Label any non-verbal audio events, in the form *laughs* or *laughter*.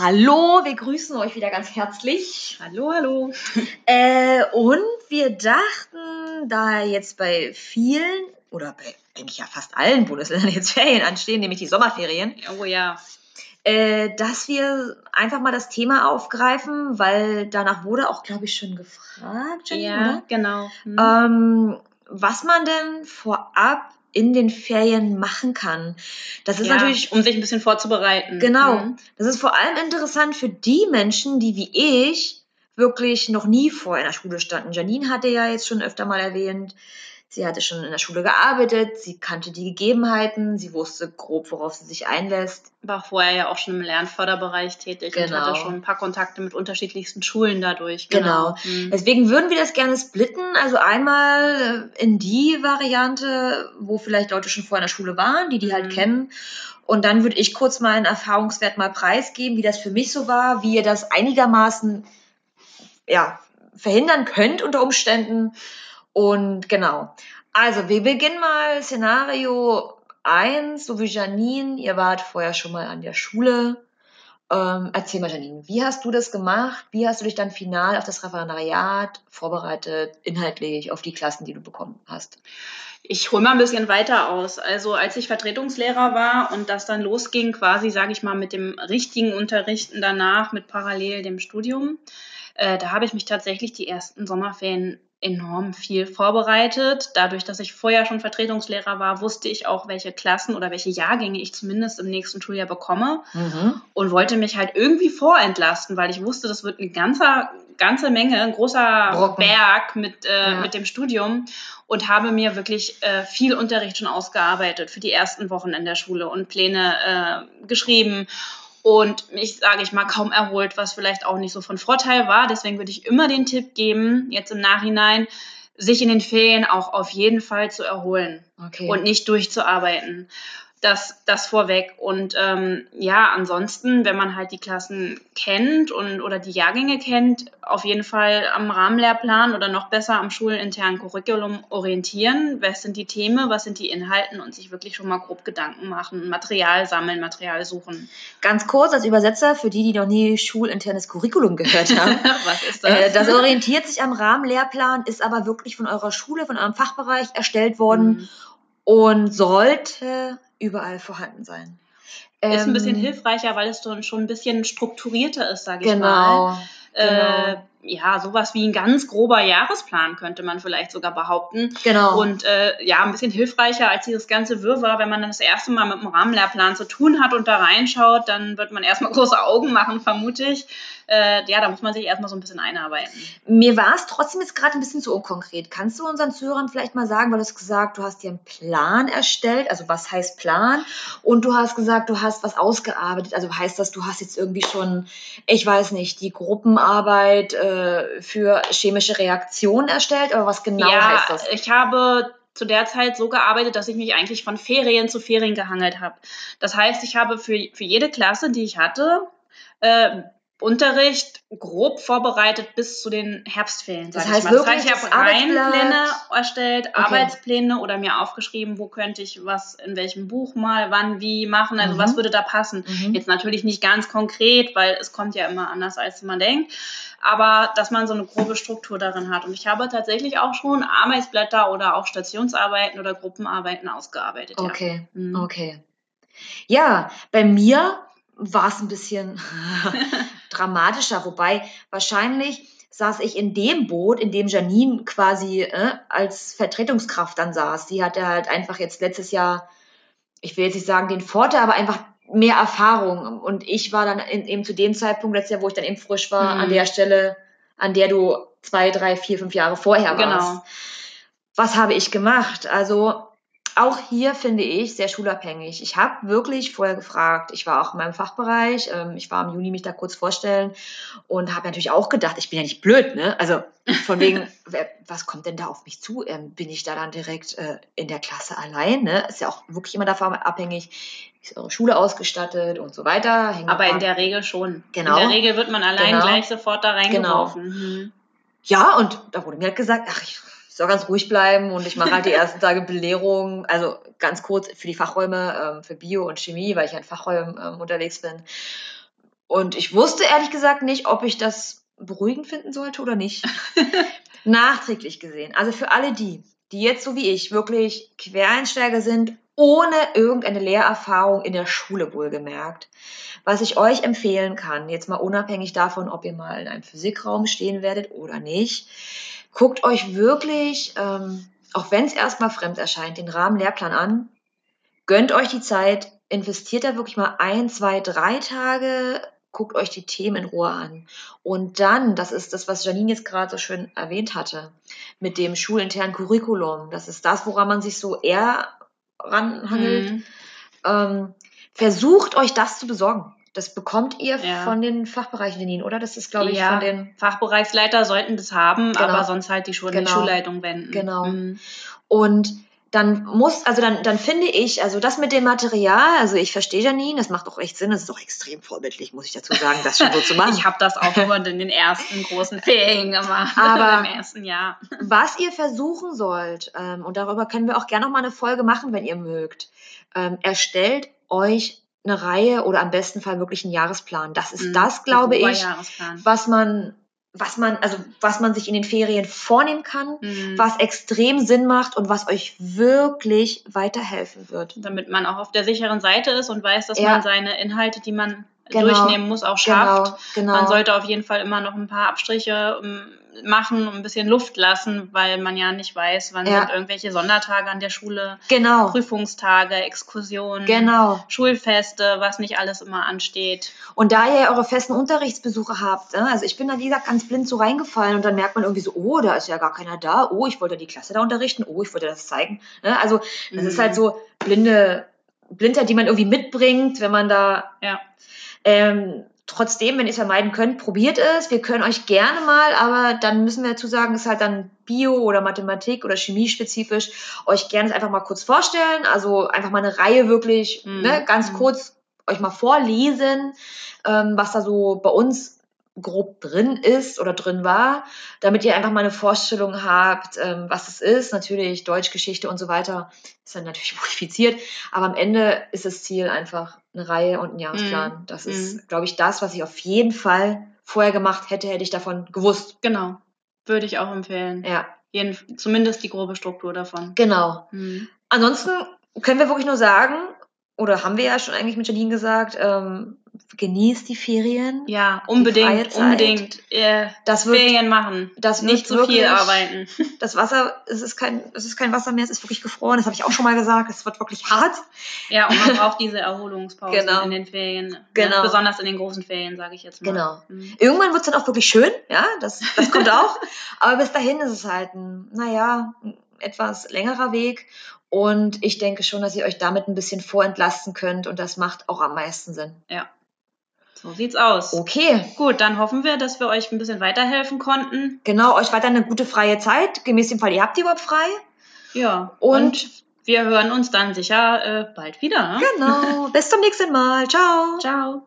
Hallo, wir grüßen euch wieder ganz herzlich. Hallo, hallo. *laughs* Äh, und wir dachten, da jetzt bei vielen oder bei eigentlich ja fast allen Bundesländern jetzt Ferien anstehen, nämlich die Sommerferien, Oh ja. äh, dass wir einfach mal das Thema aufgreifen, weil danach wurde auch, glaube ich, schon gefragt, Jenny, Ja, genau. Hm. oder? Ähm, was man denn vorab in den Ferien machen kann. Das ist ja, natürlich um sich ein bisschen vorzubereiten. Genau. Hm. Das ist vor allem interessant für die Menschen, die wie ich wirklich noch nie vor in der Schule standen. Janine hatte ja jetzt schon öfter mal erwähnt, sie hatte schon in der Schule gearbeitet, sie kannte die Gegebenheiten, sie wusste grob, worauf sie sich einlässt. War vorher ja auch schon im Lernförderbereich tätig und Genau. hatte schon ein paar Kontakte mit unterschiedlichsten Schulen dadurch. Genau. Hm. Deswegen würden wir das gerne splitten. Also einmal äh, in die Variante, wo vielleicht Leute schon vorher in der Schule waren, die die halt Mhm. kennen. Und dann würde ich kurz mal einen Erfahrungswert mal preisgeben, wie das für mich so war, wie ihr das einigermaßen ja, verhindern könnt unter Umständen. Und genau. Also, wir beginnen mal Szenario 1, so wie Janine. Ihr wart vorher schon mal an der Schule. Ähm, erzähl mal, Janine, wie hast du das gemacht? Wie hast du dich dann final auf das Referendariat vorbereitet, inhaltlich auf die Klassen, die du bekommen hast? Ich hole mal ein bisschen weiter aus. Also als ich Vertretungslehrer war und das dann losging, quasi, sage ich mal, mit dem richtigen Unterrichten danach, mit parallel dem Studium, äh, da habe ich mich tatsächlich die ersten Sommerferien enorm viel vorbereitet. Dadurch, dass ich vorher schon Vertretungslehrer war, wusste ich auch, welche Klassen oder welche Jahrgänge ich zumindest im nächsten Schuljahr bekomme und wollte mich halt irgendwie vorentlasten, weil ich wusste, das wird eine ganze, ganze Menge, ein großer Brocken. Berg mit, äh, Ja. mit dem Studium und habe mir wirklich äh, viel Unterricht schon ausgearbeitet für die ersten Wochen in der Schule und Pläne äh, geschrieben und mich, sage ich mal, kaum erholt, was vielleicht auch nicht so von Vorteil war. Deswegen würde ich immer den Tipp geben, jetzt im Nachhinein, sich in den Ferien auch auf jeden Fall zu erholen Okay. und nicht durchzuarbeiten. Das, das vorweg. Und ähm, ja, ansonsten, wenn man halt die Klassen kennt und oder die Jahrgänge kennt, auf jeden Fall am Rahmenlehrplan oder noch besser am schulinternen Curriculum orientieren. Was sind die Themen, was sind die Inhalten und sich wirklich schon mal grob Gedanken machen, Material sammeln, Material suchen. Ganz kurz als Übersetzer für die, die noch nie schulinternes Curriculum gehört haben. *laughs* was ist Äh, das? das orientiert sich am Rahmenlehrplan, ist aber wirklich von eurer Schule, von eurem Fachbereich erstellt worden Mhm. und sollte überall vorhanden sein. ist ein bisschen Ähm, hilfreicher, weil es dann schon ein bisschen strukturierter ist, sage ich mal. Genau. Äh, genau. ja, sowas wie ein ganz grober Jahresplan könnte man vielleicht sogar behaupten. Genau. Und äh, ja, ein bisschen hilfreicher als dieses ganze Wirrwarr, wenn man dann das erste Mal mit dem Rahmenlehrplan zu tun hat und da reinschaut, dann wird man erstmal *laughs* große Augen machen, vermute ich. Äh, ja, da muss man sich erstmal so ein bisschen einarbeiten. Mir war es trotzdem jetzt gerade ein bisschen zu unkonkret. Kannst du unseren Zuhörern vielleicht mal sagen, weil du hast gesagt, du hast dir einen Plan erstellt, also was heißt Plan? Und du hast gesagt, du hast was ausgearbeitet. Also heißt das, du hast jetzt irgendwie schon, ich weiß nicht, die Gruppenarbeit äh, für chemische Reaktionen erstellt? Oder was genau ja, heißt das? ich habe zu der Zeit so gearbeitet, dass ich mich eigentlich von Ferien zu Ferien gehangelt habe. Das heißt, ich habe für, für jede Klasse, die ich hatte, äh, Unterricht grob vorbereitet bis zu den Herbstferien. Das heißt ich mal. das wirklich heißt, ich habe Reihenpläne erstellt, Arbeitspläne oder mir aufgeschrieben, wo könnte ich was in welchem Buch mal, wann, wie machen, also Mhm. was würde da passen. Mhm. Jetzt natürlich nicht ganz konkret, weil es kommt ja immer anders, als man denkt, aber dass man so eine grobe Struktur darin hat. Und ich habe tatsächlich auch schon Arbeitsblätter oder auch Stationsarbeiten oder Gruppenarbeiten ausgearbeitet. Okay, Ja. Mhm. okay. Ja, bei mir war es ein bisschen *laughs* dramatischer, wobei wahrscheinlich saß ich in dem Boot, in dem Janine quasi äh, als Vertretungskraft dann saß. Die hatte halt einfach jetzt letztes Jahr, ich will jetzt nicht sagen den Vorteil, aber einfach mehr Erfahrung. Und ich war dann in, eben zu dem Zeitpunkt letztes Jahr, wo ich dann eben frisch war, Mhm. an der Stelle, an der du zwei, drei, vier, fünf Jahre vorher warst. Genau. Was habe ich gemacht? Also auch hier finde ich sehr schulabhängig. Ich habe wirklich vorher gefragt. Ich war auch in meinem Fachbereich. Ähm, ich war im Juni mich da kurz vorstellen und habe natürlich auch gedacht, ich bin ja nicht blöd, ne? Also von wegen, *laughs* was kommt denn da auf mich zu? Ähm, bin ich da dann direkt äh, in der Klasse allein? Ne? Ist ja auch wirklich immer davon abhängig, ist eure Schule ausgestattet und so weiter. Aber in der Regel schon. Genau. In der Regel wird man allein Genau. gleich sofort da reingeworfen. Mhm. Ja, und da wurde mir halt gesagt, ach, ich soll ganz ruhig bleiben und ich mache halt die ersten Tage Belehrung, also ganz kurz für die Fachräume, ähm, für Bio und Chemie, weil ich ja in Fachräumen ähm, unterwegs bin. Und ich wusste ehrlich gesagt nicht, ob ich das beruhigend finden sollte oder nicht. *laughs* Nachträglich gesehen. Also für alle die, die jetzt so wie ich wirklich Quereinsteiger sind, ohne irgendeine Lehrerfahrung in der Schule wohlgemerkt. Was ich euch empfehlen kann, jetzt mal unabhängig davon, ob ihr mal in einem Physikraum stehen werdet oder nicht, guckt euch wirklich, ähm, auch wenn es erstmal fremd erscheint, den Rahmenlehrplan an, gönnt euch die Zeit, investiert da wirklich mal ein, zwei, drei Tage, guckt euch die Themen in Ruhe an. Und dann, das ist das, was Janine jetzt gerade so schön erwähnt hatte, mit dem schulinternen Curriculum, das ist das, woran man sich so eher ranhangelt. Mhm. Ähm, versucht euch das zu besorgen. Das bekommt ihr ja. von den Fachbereichen, Janine, oder? Das ist, glaube ich, ja. von den Fachbereichsleiter sollten das haben, genau. aber sonst halt die, Schul genau. die Schulleitung wenden. Genau. Mhm. Und dann muss, also dann, dann finde ich, also das mit dem Material, also ich verstehe Janine, das macht auch echt Sinn, das ist auch extrem vorbildlich, muss ich dazu sagen, das schon so zu *laughs* machen. ich habe das auch nur in den ersten großen Ferien gemacht, *laughs* aber im ersten Jahr. *laughs* Was ihr versuchen sollt, ähm, und darüber können wir auch gerne noch mal eine Folge machen, wenn ihr mögt, ähm, erstellt euch eine Reihe oder am besten Fall wirklich einen Jahresplan. Das ist mhm, das, glaube ich, was man was man, also was man sich in den Ferien vornehmen kann, mhm. was extrem Sinn macht und was euch wirklich weiterhelfen wird. Damit man auch auf der sicheren Seite ist und weiß, dass ja. man seine Inhalte, die man genau. durchnehmen muss, auch schafft. Genau. Genau. Man sollte auf jeden Fall immer noch ein paar Abstriche um, machen und ein bisschen Luft lassen, weil man ja nicht weiß, wann ja. sind irgendwelche Sondertage an der Schule, genau. Prüfungstage, Exkursionen, genau. Schulfeste, was nicht alles immer ansteht. Und da ihr eure festen Unterrichtsbesuche habt, ne, also ich bin da wie gesagt ganz blind so reingefallen und dann merkt man irgendwie so, oh, da ist ja gar keiner da, oh, ich wollte die Klasse da unterrichten, oh, ich wollte das zeigen. Ne? Also das mhm. ist halt so blinde Blindheit, die man irgendwie mitbringt, wenn man da ja. ähm, trotzdem, wenn ihr es vermeiden könnt, probiert es. Wir können euch gerne mal, aber dann müssen wir dazu sagen, es ist halt dann Bio oder Mathematik oder Chemie spezifisch, euch gerne einfach mal kurz vorstellen. Also einfach mal eine Reihe wirklich, mhm. ne, ganz mhm. kurz euch mal vorlesen, ähm, was da so bei uns grob drin ist oder drin war, damit ihr einfach mal eine Vorstellung habt, ähm, was es ist. Natürlich Deutschgeschichte und so weiter ist dann natürlich *laughs* modifiziert, aber am Ende ist das Ziel einfach eine Reihe und ein Jahresplan. Mm. Das ist, mm. glaube ich, das, was ich auf jeden Fall vorher gemacht hätte, hätte ich davon gewusst. Genau, würde ich auch empfehlen. Ja. Jeden, zumindest die grobe Struktur davon. Genau. Mm. Ansonsten können wir wirklich nur sagen, oder haben wir ja schon eigentlich mit Janine gesagt, ähm, genießt die Ferien. Ja, unbedingt, unbedingt. Äh, das wird, Ferien machen. Das nicht zu so viel arbeiten. *laughs* Das Wasser, es ist kein, es ist kein Wasser mehr, es ist wirklich gefroren. Das habe ich auch schon mal gesagt. Es wird wirklich hart. Ja, und man *laughs* braucht diese Erholungspause genau. in den Ferien. Ne? Genau. Ja, besonders in den großen Ferien, sage ich jetzt mal. Genau. Mhm. Irgendwann wird es dann auch wirklich schön. Ja, das, das kommt auch. Aber bis dahin ist es halt ein, naja, etwas längerer Weg. Und ich denke schon, dass ihr euch damit ein bisschen vorentlasten könnt und das macht auch am meisten Sinn. Ja. So sieht's aus. Okay. Gut, dann hoffen wir, dass wir euch ein bisschen weiterhelfen konnten. Genau, euch weiter eine gute freie Zeit. Gemäß dem Fall, ihr habt die überhaupt frei. Ja. Und, und wir hören uns dann sicher äh, bald wieder. Ne? Genau. *laughs* Bis zum nächsten Mal. Ciao. Ciao.